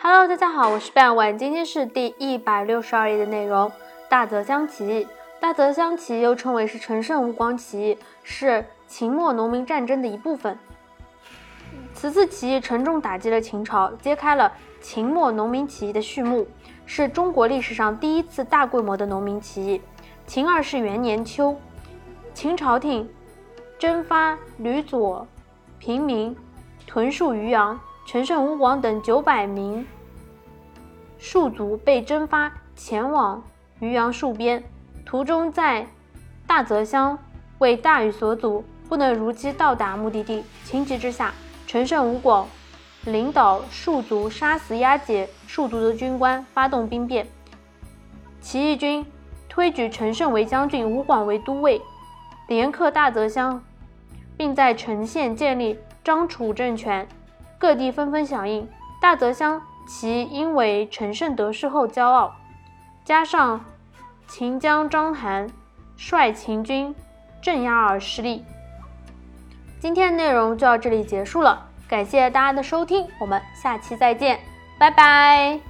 Hello，大家好，我是半晚，今天是第一百六十二页的内容。大泽乡起义，大泽乡起义又称为是陈胜吴广起义，是秦末农民战争的一部分。此次起义沉重打击了秦朝，揭开了秦末农民起义的序幕，是中国历史上第一次大规模的农民起义。秦二世元年秋，秦朝廷征发吕左平民屯戍渔阳。陈胜吴广等九百名戍卒被征发前往渔阳戍边，途中在大泽乡为大雨所阻，不能如期到达目的地。情急之下，陈胜吴广领导戍卒杀死押解戍卒的军官，发动兵变。起义军推举陈胜为将军，吴广为都尉，连克大泽乡，并在陈县建立张楚政权。各地纷纷响应，大泽乡其因为陈胜得势后骄傲，加上秦将章邯率秦军镇压而失利。今天的内容就到这里结束了，感谢大家的收听，我们下期再见，拜拜。